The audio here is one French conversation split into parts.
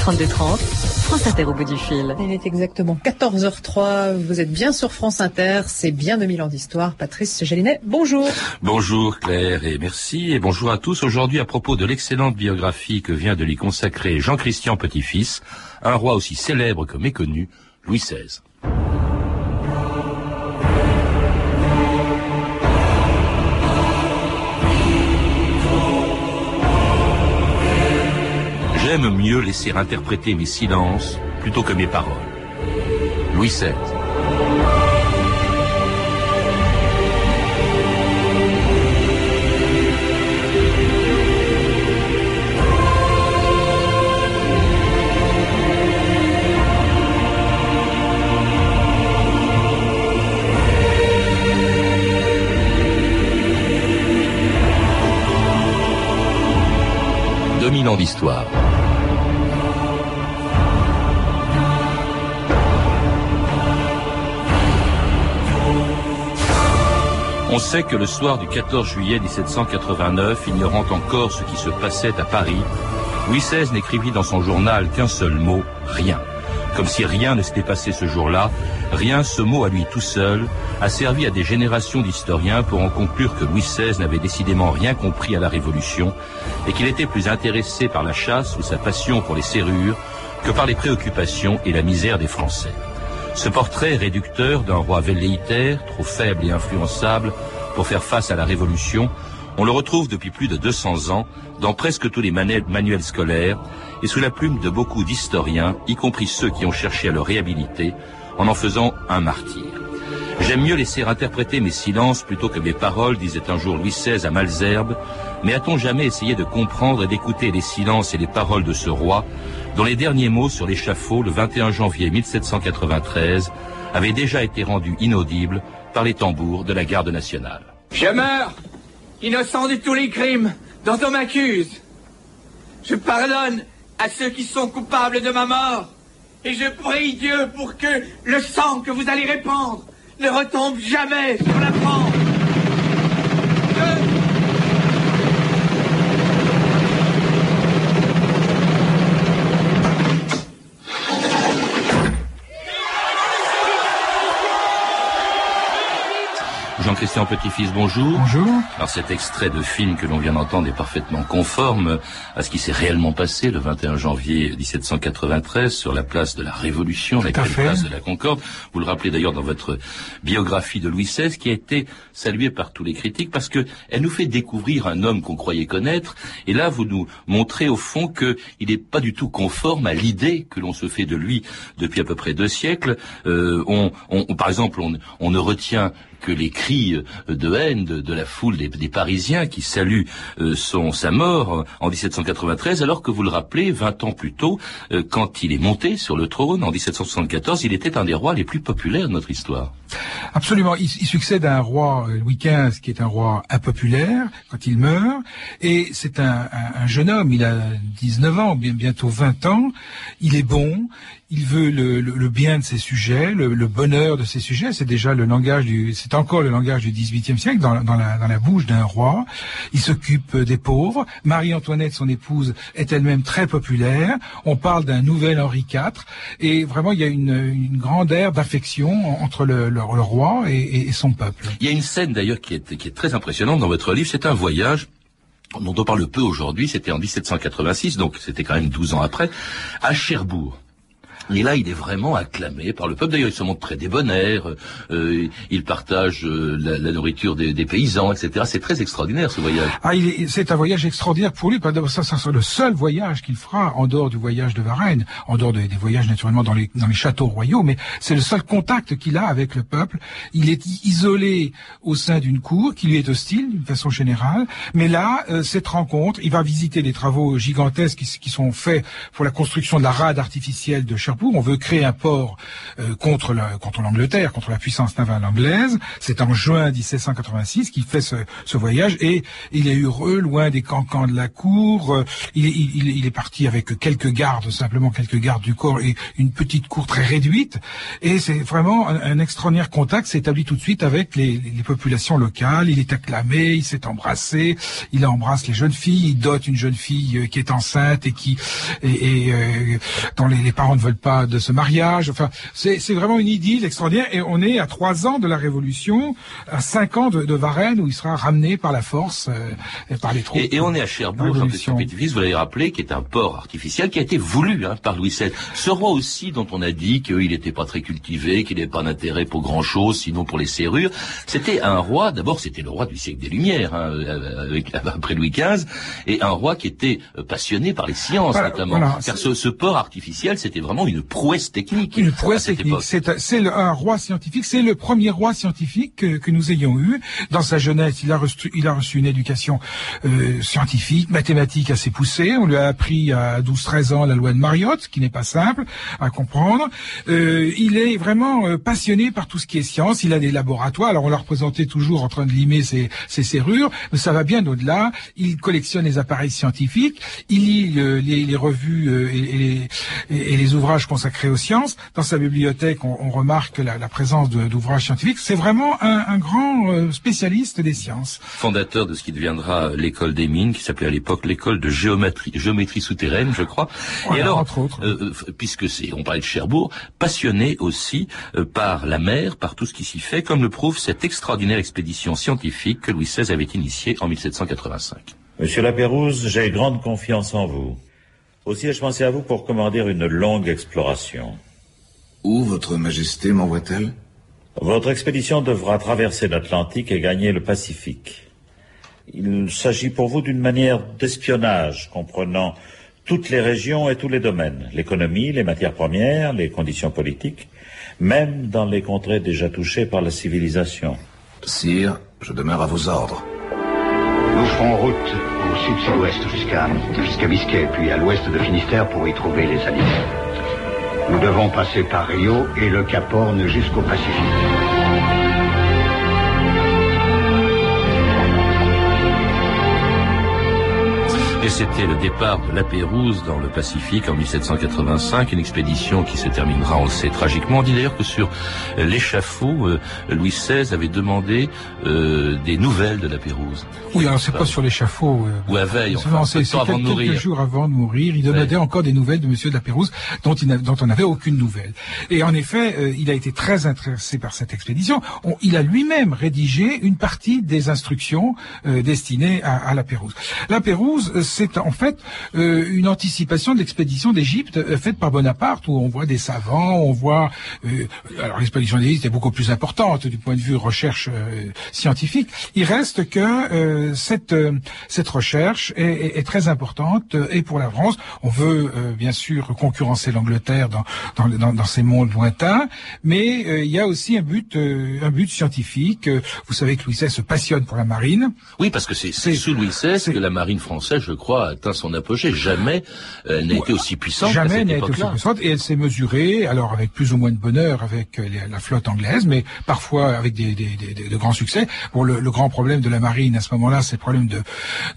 3230, France Inter au bout du fil. Il est exactement 14h03. Vous êtes bien sur France Inter. C'est bien 2000 ans d'histoire. Patrice Gélinet, bonjour. Bonjour Claire et merci. Et bonjour à tous. Aujourd'hui, à propos de l'excellente biographie que vient de lui consacrer Jean-Christian Petit-Fils, un roi aussi célèbre que méconnu, Louis XVI. J'aime mieux laisser interpréter mes silences plutôt que mes paroles. Louis XVI. Dominant d'histoire. On sait que le soir du 14 juillet 1789, ignorant encore ce qui se passait à Paris, Louis XVI n'écrivit dans son journal qu'un seul mot, rien. Comme si rien ne s'était passé ce jour-là, rien, ce mot à lui tout seul, a servi à des générations d'historiens pour en conclure que Louis XVI n'avait décidément rien compris à la Révolution et qu'il était plus intéressé par la chasse ou sa passion pour les serrures que par les préoccupations et la misère des Français. Ce portrait réducteur d'un roi velléitaire, trop faible et influençable pour faire face à la Révolution, on le retrouve depuis plus de 200 ans dans presque tous les manuels scolaires et sous la plume de beaucoup d'historiens, y compris ceux qui ont cherché à le réhabiliter, en en faisant un martyr. J'aime mieux laisser interpréter mes silences plutôt que mes paroles, disait un jour Louis XVI à Malzerbe, mais a-t-on jamais essayé de comprendre et d'écouter les silences et les paroles de ce roi, dont les derniers mots sur l'échafaud le 21 janvier 1793 avaient déjà été rendus inaudibles par les tambours de la garde nationale? Je meurs, innocent de tous les crimes dont on m'accuse. Je pardonne à ceux qui sont coupables de ma mort. Et je prie Dieu pour que le sang que vous allez répandre ne retombe jamais sur la France. Jean-Christian Petit-Fils, bonjour. Bonjour. Alors cet extrait de film que l'on vient d'entendre est parfaitement conforme à ce qui s'est réellement passé le 21 janvier 1793 sur la place de la Révolution, la place de la Concorde. Vous le rappelez d'ailleurs dans votre biographie de Louis XVI qui a été saluée par tous les critiques parce que elle nous fait découvrir un homme qu'on croyait connaître et là vous nous montrez au fond qu'il n'est pas du tout conforme à l'idée que l'on se fait de lui depuis à peu près deux siècles. Euh, on, on, par exemple, on, on ne retient que les cris de haine de, la foule des, Parisiens qui saluent euh, son, sa mort en 1793, alors que vous le rappelez, 20 ans plus tôt, euh, quand il est monté sur le trône en 1774, il était un des rois les plus populaires de notre histoire. Absolument. Il, succède à un roi euh, Louis XV qui est un roi impopulaire quand il meurt, et c'est un, un, jeune homme. Il a 19 ans, bientôt 20 ans. Il est bon. Il veut le, bien de ses sujets, le bonheur de ses sujets. C'est déjà le langage du, c'est encore le langage du XVIIIe siècle dans, la, bouche d'un roi. Il s'occupe des pauvres. Marie-Antoinette, son épouse, est elle-même très populaire. On parle d'un nouvel Henri IV, et vraiment il y a une, grande ère d'affection entre le, roi et, et, son peuple. Il y a une scène d'ailleurs qui est, qui est très impressionnante dans votre livre. C'est un voyage dont on parle peu aujourd'hui, c'était en 1786, donc c'était quand même 12 ans après, à Cherbourg. Et là, il est vraiment acclamé par le peuple. D'ailleurs, il se montre très débonnaire. Euh, il partage euh, la, la, nourriture des, des, paysans, etc. C'est très extraordinaire ce voyage. Ah, c'est un voyage extraordinaire pour lui. Ça, ça sera le seul voyage qu'il fera en dehors du voyage de Varennes, en dehors des, des voyages naturellement dans les, dans les châteaux royaux. Mais c'est le seul contact qu'il a avec le peuple. Il est isolé au sein d'une cour qui lui est hostile d'une façon générale. Mais là, euh, cette rencontre, il va visiter les travaux gigantesques qui, qui, sont faits pour la construction de la rade artificielle de Cherbourg On veut créer un port euh, contre contre l'Angleterre, contre la puissance navale anglaise. C'est en juin 1786 qu'il fait ce, voyage et il est heureux, loin des cancans de la cour. Euh, il, est parti avec quelques gardes, simplement quelques gardes du corps et une petite cour très réduite. Et c'est vraiment un, extraordinaire contact s'établit tout de suite avec les, populations locales. Il est acclamé, il s'est embrassé, il embrasse les jeunes filles, il dote une jeune fille euh, qui est enceinte et qui et, dont les, parents ne veulent pas de ce mariage. Enfin, c'est vraiment une idylle extraordinaire. Et on est à trois ans de la Révolution, à cinq ans de, de Varennes où il sera ramené par la force euh, par les troupes. Et, et on est à Cherbourg, Jean Petit-Fils, vous l'avez rappelé, qui est un port artificiel qui a été voulu hein, par Louis XVI. Ce roi aussi, dont on a dit qu'il n'était pas très cultivé, qu'il n'avait pas d'intérêt pour grand-chose, sinon pour les serrures, c'était un roi, d'abord c'était le roi du siècle des Lumières, hein, avec, après Louis XV, et un roi qui était passionné par les sciences voilà, notamment. Voilà, Car ce, ce, port artificiel, c'était vraiment une prouesse technique. Une prouesse technique. C'est un roi scientifique, c'est le premier roi scientifique que, que, nous ayons eu. Dans sa jeunesse, il a reçu, il a reçu une éducation euh, scientifique, mathématique assez poussée. On lui a appris à 12-13 ans la loi de Mariotte, qui n'est pas simple à comprendre. Euh, il est vraiment euh, passionné par tout ce qui est science. Il a des laboratoires. Alors on l'a représenté toujours en train de limer ses, ses serrures, mais ça va bien au-delà. Il collectionne les appareils scientifiques. Il lit euh, les, les, revues euh, et, et, les, et, les, ouvrages consacrés aux sciences. Dans sa bibliothèque, on, on remarque la, la présence d'ouvrages scientifiques. C'est vraiment un, un grand euh, spécialiste des sciences. Fondateur de ce qui deviendra l'école des mines, qui s'appelait à l'époque l'école de géométrie, géométrie souterraine, je crois. Voilà, et alors, entre autres. Euh, puisque c'est, on parlait de Cherbourg, passionné aussi euh, par la mer, par tout ce qui s'y fait, comme le prouve cette extraordinaire expédition scientifique que Louis XVI avait initiée en 1785. Monsieur Lapérouse, j'ai grande confiance en vous. Aussi ai-je pensé à vous pour commander une longue exploration. Où votre majesté m'envoie-t-elle? Votre expédition devra traverser l'Atlantique et gagner le Pacifique. Il s'agit pour vous d'une manière d'espionnage comprenant toutes les régions et tous les domaines, l'économie, les matières premières, les conditions politiques, même dans les contrées déjà touchées par la civilisation. Sire, je demeure à vos ordres. Nous ferons route au sud-sud-ouest jusqu'à Biscay, puis à l'ouest de Finistère pour y trouver les aliments. Nous devons passer par Rio et le Cap Horn jusqu'au Pacifique. C'était le départ de la Pérouse dans le Pacifique en 1785, une expédition qui se terminera, on le sait, tragiquement. On dit d'ailleurs que sur l'échafaud, euh, Louis XVI avait demandé euh, des nouvelles de la Pérouse. Oui, alors c'est pas sur l'échafaud. Euh, Ou à veille, enfin, c'est quelques, avant de mourir. quelques jours avant de mourir. Il demandait ouais. encore des nouvelles de Monsieur de la Pérouse, dont, il dont on n'avait aucune nouvelle. Et en effet, il a été très intéressé par cette expédition. On, il a lui-même rédigé une partie des instructions destinées à, à, la Pérouse. La Pérouse, c'est en fait euh, une anticipation de l'expédition d'Égypte euh, faite par Bonaparte, où on voit des savants, on voit... Euh, alors l'expédition d'Égypte est beaucoup plus importante du point de vue recherche scientifique. Il reste que cette, cette recherche est, est, est, très importante et pour la France, on veut bien sûr concurrencer l'Angleterre dans, dans, dans, dans, ces mondes lointains, mais il y a aussi un but, un but scientifique. Vous savez que Louis XVI se passionne pour la marine. Oui, parce que c'est sous Louis XVI que la marine française, je crois, a atteint son apogée. Jamais elle n'a été aussi puissante. Jamais n'a été aussi puissante et elle s'est mesurée, alors avec plus ou moins de bonheur avec la flotte anglaise, mais parfois avec des, des, des, de grands succès. Bon, le, le, grand problème de la marine à ce moment-là, c'est le problème de,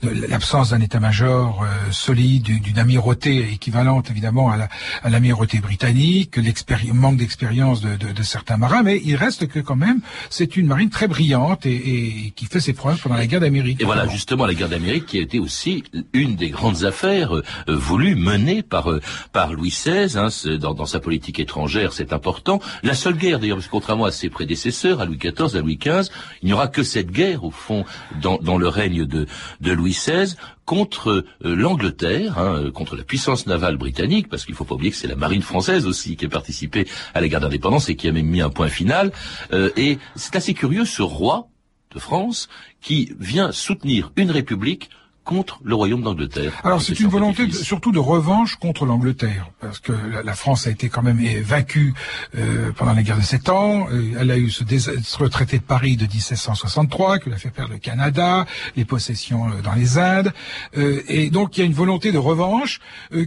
de l'absence d'un état-major euh, solide, d'une amirauté équivalente évidemment à l'amirauté la, britannique, le manque d'expérience de, de, de, certains marins, mais il reste que quand même c'est une marine très brillante et, et, qui fait ses preuves pendant la guerre d'Amérique. Et voilà justement la guerre d'Amérique qui a été aussi une des grandes affaires euh, voulues, menées par euh, par Louis XVI hein, dans, dans, sa politique étrangère, c'est important. La seule guerre, d'ailleurs, parce que contrairement à ses prédécesseurs, à Louis XIV, à Louis XV, il n'y aura que cette guerre au fond dans, dans le règne de, de Louis XVI contre euh, l'Angleterre, hein, contre la puissance navale britannique, parce qu'il ne faut pas oublier que c'est la marine française aussi qui a participé à la guerre d'indépendance et qui a même mis un point final. Euh, et c'est assez curieux ce roi de France qui vient soutenir une république contre le royaume d'Angleterre. Alors c'est une volonté surtout de revanche contre l'Angleterre, parce que la, France a été quand même vaincue euh, pendant la guerre de Sept Ans. Euh, elle a eu ce, ce, traité de Paris de 1763 qui l'a fait perdre le Canada, les possessions euh, dans les Indes, et donc il y a une volonté de revanche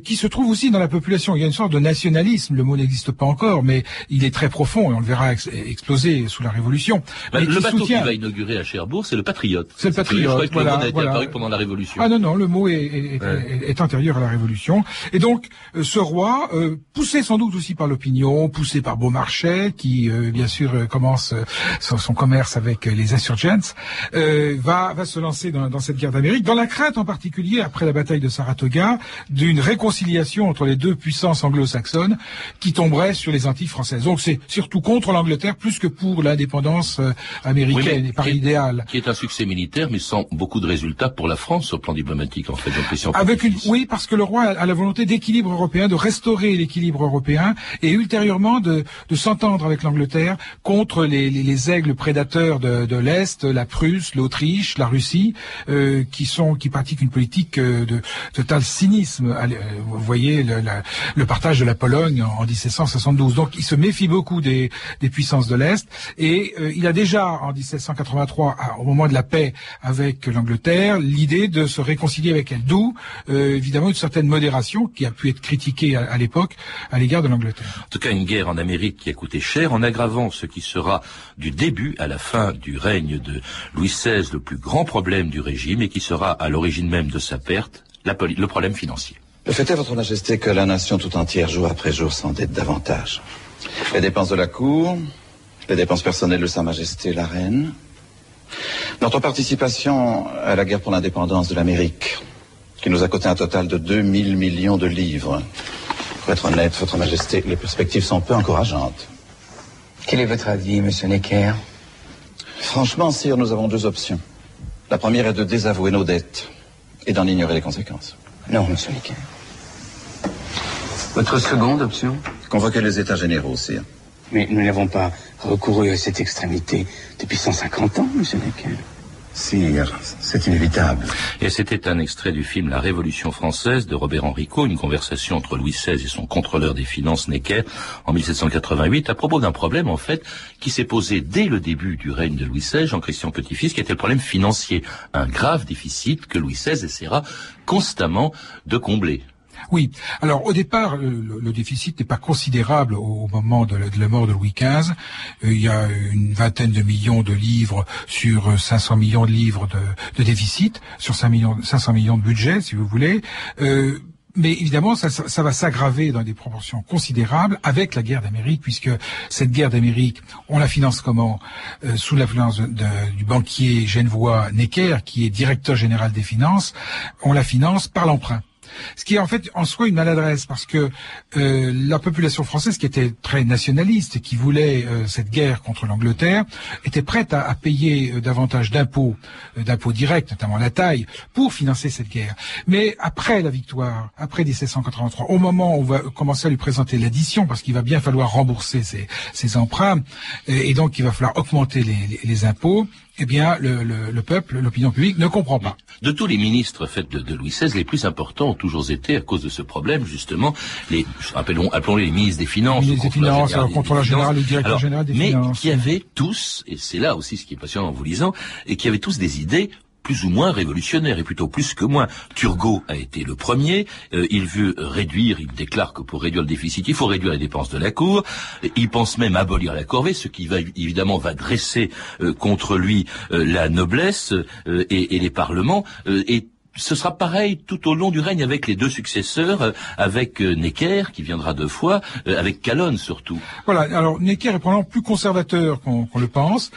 qui se trouve aussi dans la population. Il y a une sorte de nationalisme. Le mot n'existe pas encore, mais il est très profond et on le verra exploser sous la Révolution. Bah, le bateau qui va inaugurer à Cherbourg, c'est le Patriote. C'est le Patriote. Le a apparu pendant la Révolution. Ah non, non, le mot est, antérieur à la Révolution. Et donc, euh, ce roi, euh, poussé sans doute aussi par l'opinion, poussé par Beaumarchais, qui euh, bien sûr commence son, commerce avec les insurgents, va, va se lancer dans, dans cette guerre d'Amérique, dans la crainte en particulier, après la bataille de Saratoga, d'une réconciliation entre les deux puissances anglo-saxonnes qui tomberait sur les Antilles françaises. Donc c'est surtout contre l'Angleterre plus que pour l'indépendance américaine, et par idéal. Qui est un succès militaire, mais sans beaucoup de résultats pour la France plan diplomatique, en fait, oui, parce que le roi a la volonté d'équilibre européen, de restaurer l'équilibre européen et ultérieurement de, de s'entendre avec l'Angleterre contre les, les, les, aigles prédateurs de, de l'Est, la Prusse, l'Autriche, la Russie, euh, qui sont, qui pratiquent une politique euh, de total cynisme. Euh, vous voyez le, le partage de la Pologne en, 1772. Donc, il se méfie beaucoup des, des puissances de l'Est et il a déjà en 1783, au moment de la paix avec l'Angleterre, l'idée de se réconcilier avec elle. D'où, euh, évidemment, une certaine modération qui a pu être critiquée à, l'époque à l'égard de l'Angleterre. En tout cas, une guerre en Amérique qui a coûté cher, en aggravant ce qui sera du début à la fin du règne de Louis XVI le plus grand problème du régime et qui sera à l'origine même de sa perte, le problème financier. Le fait est, Votre Majesté, que la nation tout entière, jour après jour, s'endette davantage. Les dépenses de la cour, les dépenses personnelles de Sa Majesté la Reine, notre participation à la guerre pour l'indépendance de l'Amérique, qui nous a coûté un total de 2000 millions de livres. Pour être honnête, Votre Majesté, les perspectives sont peu encourageantes. Quel est votre avis, Monsieur Necker? Franchement, sire, nous avons deux options. La première est de désavouer nos dettes et d'en ignorer les conséquences. Non, Monsieur Necker. Votre seconde option? Convoquer les États généraux, sire. Mais nous n'avons pas recouru à cette extrémité depuis 150 ans, monsieur Necker. Sire, c'est inévitable. Et c'était un extrait du film La Révolution française de Robert Enrico, une conversation entre Louis XVI et son contrôleur des finances Necker en 1788 à propos d'un problème en fait qui s'est posé dès le début du règne de Louis XVI, Jean-Christian Petit-Fils, qui était le problème financier, un grave déficit que Louis XVI essaiera constamment de combler. Oui. Alors au départ, le, déficit n'est pas considérable au, moment de la, mort de Louis XV. Euh, il y a une vingtaine de millions de livres sur 500 millions de livres de, déficit, sur 5 millions, 500 millions de budget, si vous voulez. Euh, mais évidemment, ça, ça, va s'aggraver dans des proportions considérables avec la guerre d'Amérique, puisque cette guerre d'Amérique, on la finance comment? Euh, Sous l'influence du banquier genevois Necker, qui est directeur général des finances, on la finance par l'emprunt. Ce qui est en fait en soi une maladresse parce que euh, la population française qui était très nationaliste et qui voulait euh, cette guerre contre l'Angleterre était prête à, payer euh, davantage d'impôts, d'impôts directs, notamment la taille, pour financer cette guerre. Mais après la victoire, après 1783, au moment où on va commencer à lui présenter l'addition, parce qu'il va bien falloir rembourser ses, emprunts, et, donc il va falloir augmenter les impôts, eh bien, le, le, le peuple, l'opinion publique ne comprend pas. De tous les ministres faits de, de, Louis XVI, les plus importants ont toujours été, à cause de ce problème, justement, les, appelons, appelons les ministres des Finances. Ministres des Finances, le contrôleur général, le directeur général des mais Finances. Mais qui avaient tous, et c'est là aussi ce qui est passionnant en vous lisant, et qui avaient tous des idées plus ou moins révolutionnaire, et plutôt plus que moins. Turgot a été le premier, euh, il veut réduire, il déclare que pour réduire le déficit, il faut réduire les dépenses de la Cour, il pense même abolir la corvée, ce qui va évidemment va dresser euh, contre lui euh, la noblesse et, et, les parlements, et ce sera pareil tout au long du règne avec les deux successeurs, euh, avec euh, Necker qui viendra deux fois, euh, avec Calonne surtout. Voilà. Alors Necker est probablement plus conservateur qu'on le pense,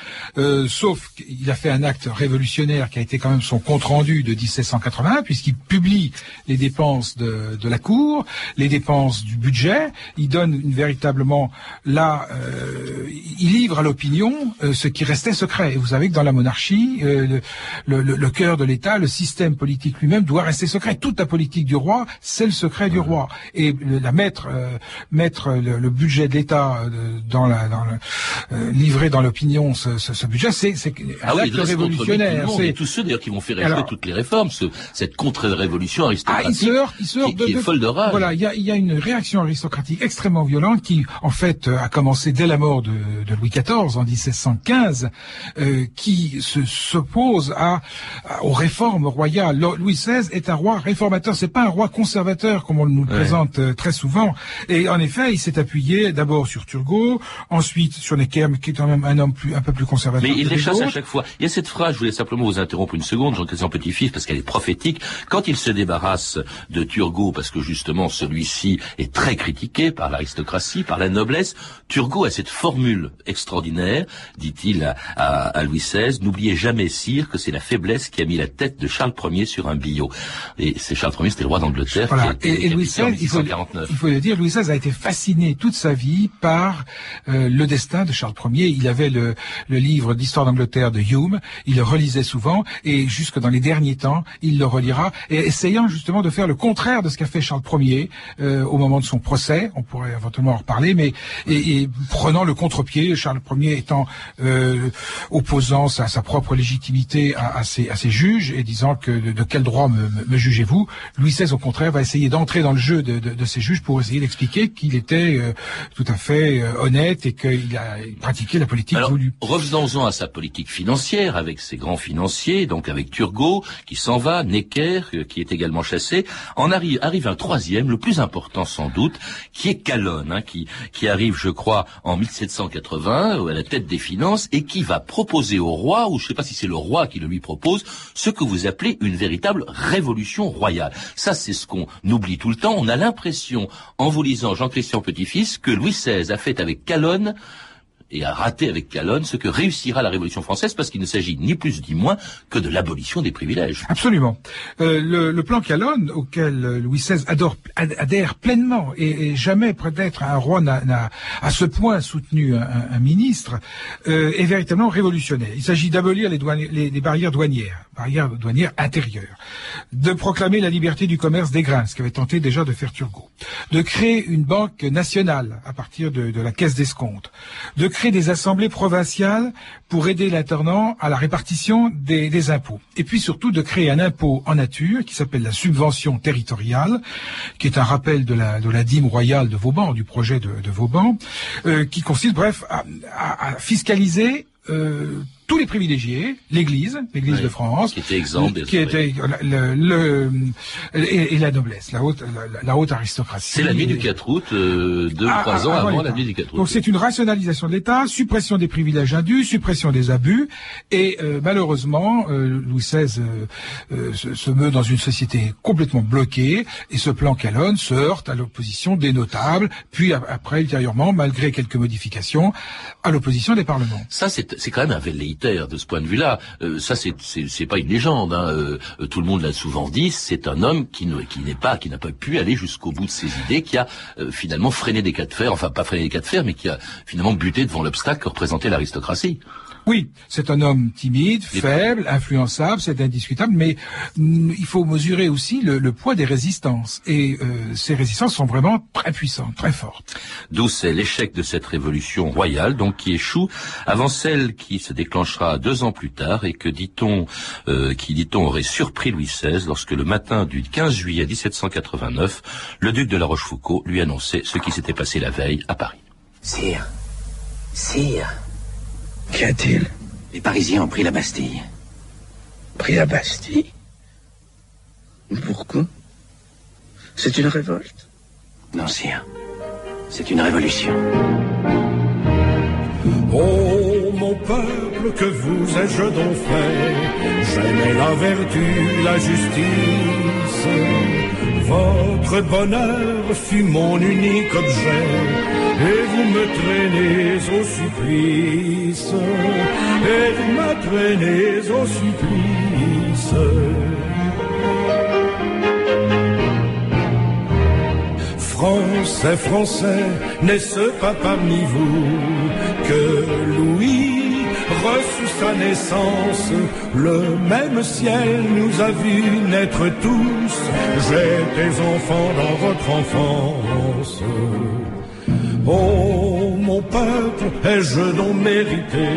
sauf qu'il a fait un acte révolutionnaire qui a été quand même son compte rendu de 1781, puisqu'il publie les dépenses de, la cour, les dépenses du budget. Il donne véritablement là, il livre à l'opinion ce qui restait secret. Et vous savez que dans la monarchie, le cœur de l'État, le système politique politique lui-même doit rester secret. Toute la politique du roi, c'est le secret du roi. Et la mettre, euh, mettre le, budget de l'État euh, dans la, dans le, livrer dans l'opinion ce, ce, budget, c'est ah oui, révolutionnaire. C'est tous ceux d'ailleurs qui vont faire échouer toutes les réformes, ce, cette contre-révolution aristocratique ah, il se heurte, il se heurte qui, de, est folle de rage. Voilà, il y a, y a une réaction aristocratique extrêmement violente qui, en fait, a commencé dès la mort de, de Louis XIV en 1715, euh, qui s'oppose à, aux réformes royales. Louis XVI est un roi réformateur, c'est pas un roi conservateur comme on nous le présente euh, très souvent. Et en effet, il s'est appuyé d'abord sur Turgot, ensuite sur Necker, qui est quand même un homme plus, un peu plus conservateur. Mais il les chasse à chaque fois. Il y a cette phrase, je voulais simplement vous interrompre une seconde, Jean-Christian Petit-Fils, parce qu'elle est prophétique. Quand il se débarrasse de Turgot, parce que justement celui-ci est très critiqué par l'aristocratie, par la noblesse, Turgot a cette formule extraordinaire, dit-il à, à, Louis XVI, n'oubliez jamais, sire, que c'est la faiblesse qui a mis la tête de Charles Ier sur un billot. Et c'est Charles Ier, c'était le roi d'Angleterre. Voilà. et, Louis XVI, il faut, il faut, le dire, Louis XVI a été fasciné toute sa vie par euh, le destin de Charles Ier. Il avait le, le livre d'histoire d'Angleterre de Hume, il le relisait souvent, et jusque dans les derniers temps, il le relira, et essayant justement de faire le contraire de ce qu'a fait Charles Ier euh, au moment de son procès. On pourrait éventuellement en reparler, mais et, et prenant le contre-pied, Charles Ier étant euh, opposant sa, sa, propre légitimité à, à, ses, à, ses, juges et disant que de, quel droit me, me, jugez-vous, Louis XVI au contraire va essayer d'entrer dans le jeu de, de, de ces juges pour essayer d'expliquer qu'il était euh, tout à fait euh, honnête et qu'il a pratiqué la politique Alors, voulue. Revenons-en à sa politique financière avec ses grands financiers, donc avec Turgot qui s'en va, Necker euh, qui est également chassé. En arrive, arrive un troisième, le plus important sans doute, qui est Calonne, hein, qui, qui arrive, je crois, en 1780 à la tête des finances et qui va proposer au roi, ou je ne sais pas si c'est le roi qui le lui propose, ce que vous appelez une véritable révolution royale. Ça, c'est ce qu'on oublie tout le temps. On a l'impression, en vous lisant Jean-Christian Petit-Fils, que Louis XVI a fait avec Calonne et a raté avec Calonne ce que réussira la Révolution française parce qu'il ne s'agit ni plus ni moins que de l'abolition des privilèges. Absolument. Euh, le, le, plan Calonne, auquel Louis XVI adore, adhère pleinement et, jamais peut-être un roi n'a à ce point soutenu un, un ministre, euh, est véritablement révolutionnaire. Il s'agit d'abolir les, les, les, barrières douanières, barrières douanières intérieures, de proclamer la liberté du commerce des grains, ce qu'avait tenté déjà de faire Turgot, de créer une banque nationale à partir de, de la caisse d'escompte, de des assemblées provinciales pour aider l'internant à la répartition des, impôts. Et puis surtout de créer un impôt en nature qui s'appelle la subvention territoriale, qui est un rappel de la, dîme royale de Vauban, du projet de, Vauban, euh, qui consiste bref à fiscaliser euh, tous les privilégiés, l'Église, l'Église de France, qui était exempte, qui était le, le, et, et, la noblesse, la haute, la, la haute aristocratie. C'est la nuit du 4 août, euh, deux ah, trois ans ah, avant, la nuit du 4 août. Donc c'est une rationalisation de l'État, suppression des privilèges indus, suppression des abus, et euh, malheureusement, euh, Louis XVI euh, euh, se, se, meut dans une société complètement bloquée, et ce plan Calonne se heurte à l'opposition des notables, puis après ultérieurement, malgré quelques modifications, à l'opposition des parlements. Ça c'est quand même un de ce point de vue-là. Euh, ça, c'est c'est pas une légende. Hein. Euh, tout le monde l'a souvent dit. C'est un homme qui n'est pas qui n'a pas pu aller jusqu'au bout de ses idées, qui a euh, finalement freiné des cas de fer, enfin pas freiné des cas de fer, mais qui a finalement buté devant l'obstacle que représentait l'aristocratie. Oui, c'est un homme timide, faible, influençable, c'est indiscutable, mais mm, il faut mesurer aussi le, le poids des résistances. Et euh, ces résistances sont vraiment très puissantes, très fortes. D'où c'est l'échec de cette révolution royale, donc qui échoue avant celle qui se déclenchera deux ans plus tard et que dit-on, euh, qui dit-on aurait surpris Louis XVI lorsque le matin du 15 juillet 1789, le duc de la Rochefoucauld lui annonçait ce qui s'était passé la veille à Paris. Sire, sire. Qu'y a-t-il? Les Parisiens ont pris la Bastille. Pris la Bastille? Pourquoi? C'est une révolte? Non, sire. C'est une révolution. Oh, mon peuple, que vous ai-je donc fait? J'aimais la vertu, la justice. Votre bonheur fut mon unique objet et vous me traînez au supplice, et vous me traînez au supplice. Français, Français, n'est-ce pas parmi vous que Louis ressuscite sa naissance, le même ciel nous a vu naître tous. J'étais enfant dans votre enfance. Oh, mon peuple, ai-je donc mérité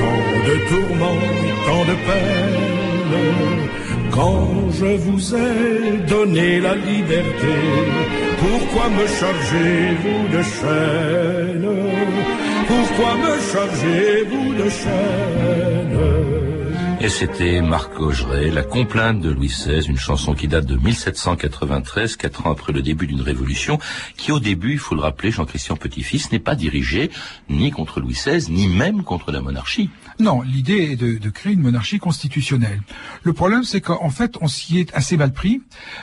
tant de tourments, tant de peines quand je vous ai donné la liberté Pourquoi me chargez-vous de chaînes Pourquoi me chargez-vous de chaînes et c'était Marc Augeret, La complainte de Louis XVI, une chanson qui date de 1793, quatre ans après le début d'une révolution, qui au début, il faut le rappeler, Jean-Christian Petit-Fils, n'est pas dirigée ni contre Louis XVI, ni même contre la monarchie. Non, l'idée est de, créer une monarchie constitutionnelle. Le problème, c'est qu'en fait, on s'y est assez mal pris,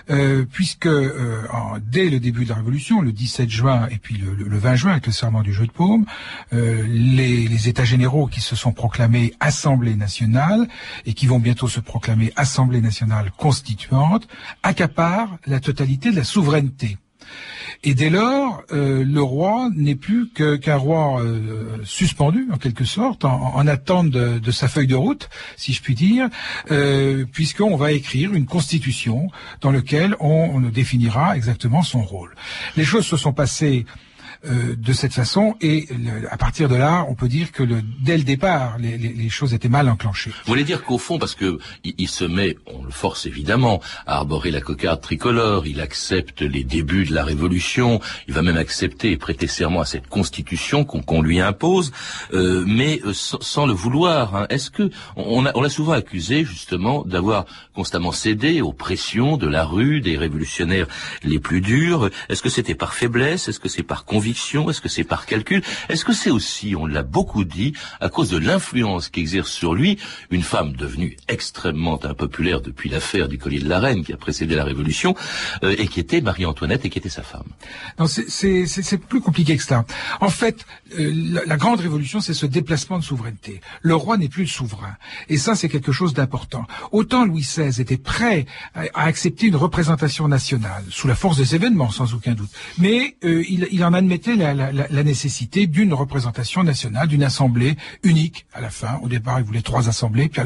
euh, puisque euh, dès le début de la Révolution, le 17 juin et puis le, 20 juin, avec le serment du jeu de paume, euh, les, les États généraux qui se sont proclamés Assemblée nationale et qui vont bientôt se proclamer Assemblée nationale constituante, accaparent la totalité de la souveraineté. Et dès lors, euh, le roi n'est plus qu'un roi euh, suspendu, en quelque sorte, en, attente de, sa feuille de route, si je puis dire, euh, puisqu'on va écrire une constitution dans laquelle on, on définira exactement son rôle. Les choses se sont passées euh, de cette façon. Et à partir de là, on peut dire que le, dès le départ, les, les, les, choses étaient mal enclenchées. Vous voulez dire qu'au fond, parce que il, se met, on le force évidemment, à arborer la cocarde tricolore, il accepte les débuts de la Révolution, il va même accepter et prêter serment à cette Constitution qu'on lui impose, euh, mais euh, sans, le vouloir. Hein. Est-ce que on l'a on souvent accusé justement d'avoir constamment cédé aux pressions de la rue, des révolutionnaires les plus durs Est-ce que c'était par faiblesse? Est-ce que c'est par conviction est-ce que c'est par calcul? Est-ce que c'est aussi, on l'a beaucoup dit, à cause de l'influence qu'exerce sur lui une femme devenue extrêmement impopulaire depuis l'affaire du collier de la reine qui a précédé la Révolution euh, et qui était Marie-Antoinette et qui était sa femme? Non, c'est plus compliqué que ça. En fait, euh, la, grande révolution, c'est ce déplacement de souveraineté. Le roi n'est plus le souverain. Et ça, c'est quelque chose d'important. Autant Louis XVI était prêt à, accepter une représentation nationale, sous la force des événements, sans aucun doute. Mais euh, il, il en admettait la, la, nécessité d'une représentation nationale, d'une assemblée unique à la fin. Au départ, il voulait trois assemblées, puis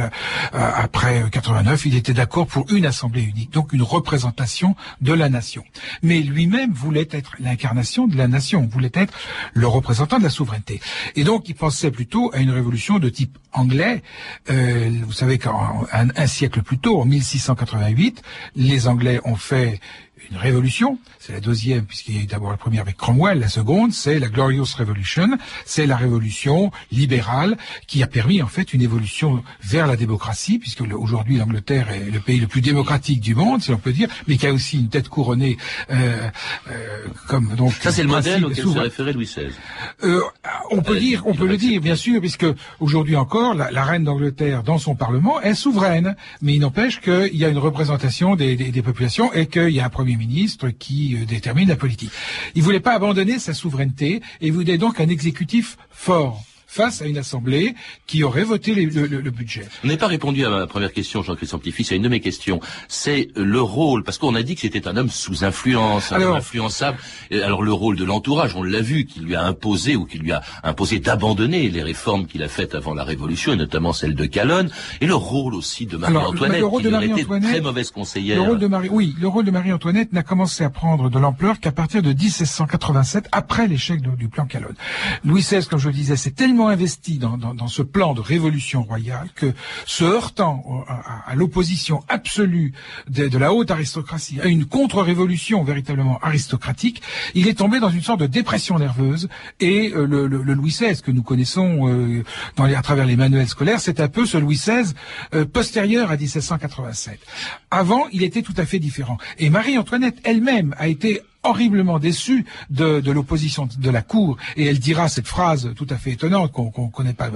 après 89, il était d'accord pour une assemblée unique, donc une représentation de la nation. Mais lui-même voulait être l'incarnation de la nation, voulait être le représentant de la souveraineté. Et donc, il pensait plutôt à une révolution de type anglais. Euh, vous savez qu'un un siècle plus tôt, en 1688, les Anglais ont fait une révolution. C'est la deuxième, puisqu'il y a eu d'abord la première avec Cromwell. La seconde, c'est la Glorious Revolution. C'est la révolution libérale qui a permis en fait une évolution vers la démocratie, puisque aujourd'hui l'Angleterre est le pays le plus démocratique du monde, si l'on peut dire, mais qui a aussi une tête couronnée euh, euh, comme donc. Ça c'est le modèle auquel se référait Louis XVI. Euh, on peut dire, on peut le dire, bien sûr, puisque aujourd'hui encore, la, reine d'Angleterre dans son parlement est souveraine, mais il n'empêche qu'il y a une représentation des, des, des populations et qu'il y a un premier ministre qui euh, détermine la politique. Il voulait pas abandonner sa souveraineté et voulait donc un exécutif fort face à une assemblée qui aurait voté le, budget. Vous n'avez pas répondu à ma première question, Jean-Christian Petit-Fils, à une de mes questions. C'est le rôle, parce qu'on a dit que c'était un homme sous influence, un homme influençable. Alors le rôle de l'entourage, on l'a vu, qui lui a imposé ou qui lui a imposé d'abandonner les réformes qu'il a faites avant la Révolution, et notamment celle de Calonne, et le rôle aussi de Marie-Antoinette, qui Marie été très mauvaise conseillère. Le rôle de Marie, oui, le rôle de Marie-Antoinette n'a commencé à prendre de l'ampleur qu'à partir de 1787, après l'échec du plan Calonne. Louis XVI, comme je le disais, c'est tellement investi dans, ce plan de révolution royale que, se heurtant à, l'opposition absolue de, la haute aristocratie, à une contre-révolution véritablement aristocratique, il est tombé dans une sorte de dépression nerveuse et euh, le, Louis XVI que nous connaissons euh, à travers les manuels scolaires, c'est un peu ce Louis XVI euh, postérieur à 1787. Avant, il était tout à fait différent. Et Marie-Antoinette elle-même a été horriblement déçue de, l'opposition de la cour et elle dira cette phrase tout à fait étonnante qu'on connaît pas,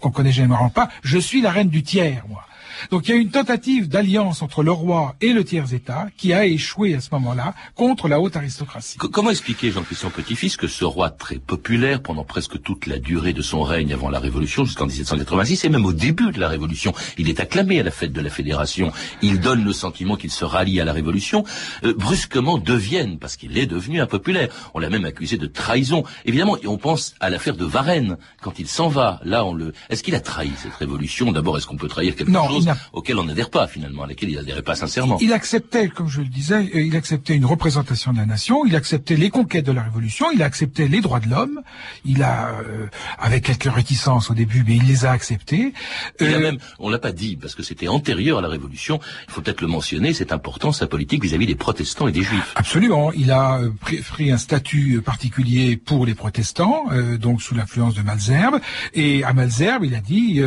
qu'on connaît généralement pas. Je suis la reine du tiers, moi. Donc il y a une tentative d'alliance entre le roi et le tiers-État qui a échoué à ce moment-là contre la haute aristocratie. comment expliquer, Jean-Christian Petit-Fils, que ce roi très populaire pendant presque toute la durée de son règne avant la Révolution, jusqu'en 1786, et même au début de la Révolution, il est acclamé à la fête de la Fédération, il donne le sentiment qu'il se rallie à la Révolution, euh, brusquement devienne, parce qu'il est devenu impopulaire. On l'a même accusé de trahison. Évidemment, on pense à l'affaire de Varennes, quand il s'en va. Là, on le... Est-ce qu'il a trahi cette révolution? D'abord, est-ce qu'on peut trahir quelque chose? Auquel on n'adhère pas, finalement, à laquelle il n'adhérait pas sincèrement Il acceptait, comme je le disais, euh, il acceptait une représentation de la nation, il acceptait les conquêtes de la Révolution, il acceptait les droits de l'homme, il a, euh, avec quelques réticences au début, mais il les a acceptés. Il a même, on l'a pas dit, parce que c'était antérieur à la Révolution, il faut peut-être le mentionner, c'est important, sa politique vis-à-vis des protestants et des juifs. Absolument, il a pris, un statut particulier pour les protestants, donc sous l'influence de Malzerbe, et à Malzerbe, il a dit,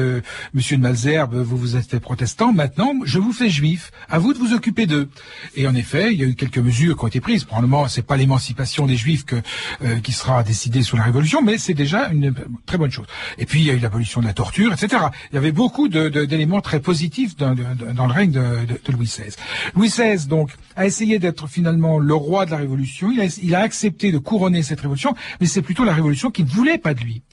Monsieur de Malzerbe, vous vous êtes fait protestant, maintenant je vous fais juif, à vous de vous occuper d'eux. Et en effet, il y a eu quelques mesures qui ont été prises. Probablement, c'est pas l'émancipation des juifs que, qui sera décidée sous la Révolution, mais c'est déjà une très bonne chose. Et puis il y a eu l'abolition de la torture, etc. Il y avait beaucoup d'éléments très positifs dans, le règne de, de, Louis XVI. Louis XVI, donc, a essayé d'être finalement le roi de la Révolution. Il a, il a accepté de couronner cette révolution, mais c'est plutôt la Révolution qui ne voulait pas de lui.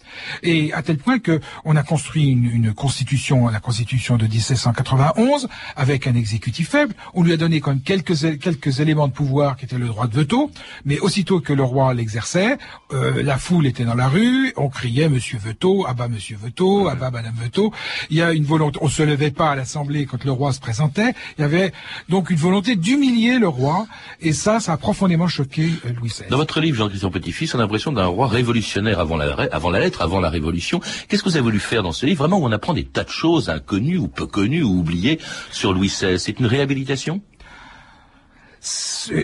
Et à tel point que on a construit une, une constitution, la constitution de 1791, avec un exécutif faible. On lui a donné quand même quelques, quelques éléments de pouvoir qui étaient le droit de veto, mais aussitôt que le roi l'exerçait, euh, la foule était dans la rue, on criait Monsieur Veto, bah Monsieur Veto, bah Madame Veto. Il y a une volonté, on se levait pas à l'Assemblée quand le roi se présentait. Il y avait donc une volonté d'humilier le roi, et ça, ça a profondément choqué euh, Louis XVI. Dans votre livre, Jean-Christian Petit-Fils, on a l'impression d'un roi révolutionnaire avant la, avant la avant la Révolution. Qu'est-ce que vous avez voulu faire dans ce livre? Vraiment, on apprend des tas de choses inconnues ou peu connues ou oubliées sur Louis XVI. C'est une réhabilitation?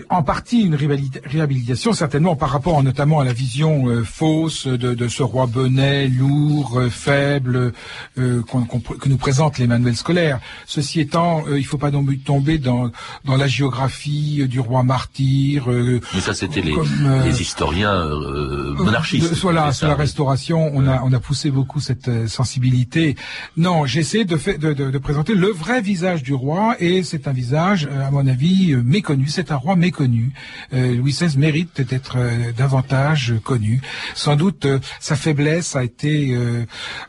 En partie une réhabilitation, certainement par rapport notamment à la vision euh, fausse de, de, ce roi bonnet, lourd, euh, faible, euh, que nous présente les manuels scolaires. Ceci étant, il ne faut pas tomber dans, dans la géographie du roi martyr. Mais ça, c'était les, les, historiens monarchistes. voilà, sur la Restauration, on a, on a poussé beaucoup cette sensibilité. Non, j'essaie de, de, de, de présenter le vrai visage du roi, et c'est un visage, à mon avis, méconnu c'est un roi méconnu. Euh, Louis XVI mérite d'être euh, davantage connu. Sans doute, euh, sa faiblesse a été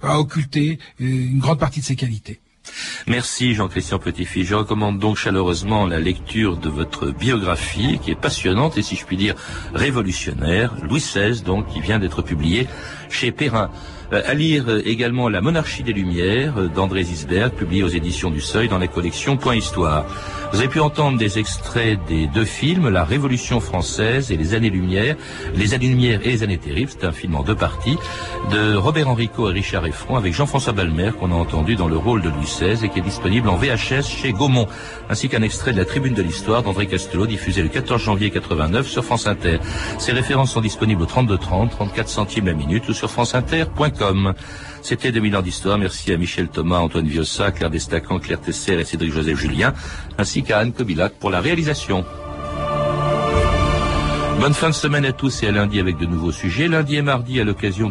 a occulté une grande partie de ses qualités. Merci Jean-Christian Petit-Fils. Je recommande donc chaleureusement la lecture de votre biographie qui est passionnante et si je puis dire révolutionnaire. Louis XVI donc qui vient d'être publié chez Perrin. Euh, à lire euh, également La monarchie des Lumières euh, d'André Zisberg, publié aux éditions du Seuil dans la collection Point Histoire. Vous avez pu entendre des extraits des deux films, La Révolution française et Les années Lumière, Les années Lumière et Les années terribles, c'est un film en deux parties, de Robert Enrico et Richard Effron avec Jean-François Balmer qu'on a entendu dans le rôle de Louis XVI et qui est disponible en VHS chez Gaumont, ainsi qu'un extrait de la Tribune de l'Histoire d'André Castelot diffusé le 14 janvier 89 sur France Inter. Ces références sont disponibles au 32 30, 34 centimes la minute ou sur franceinter.com. C'était 2000 ans d'histoire. Merci à Michel Thomas, Antoine Viossa, Claire Destacan, Claire Tesser et Cédric Joseph Julien, ainsi qu'à Anne Kobilac pour la réalisation. Bonne fin de semaine à tous et à lundi avec de nouveaux sujets. Lundi et mardi à l'occasion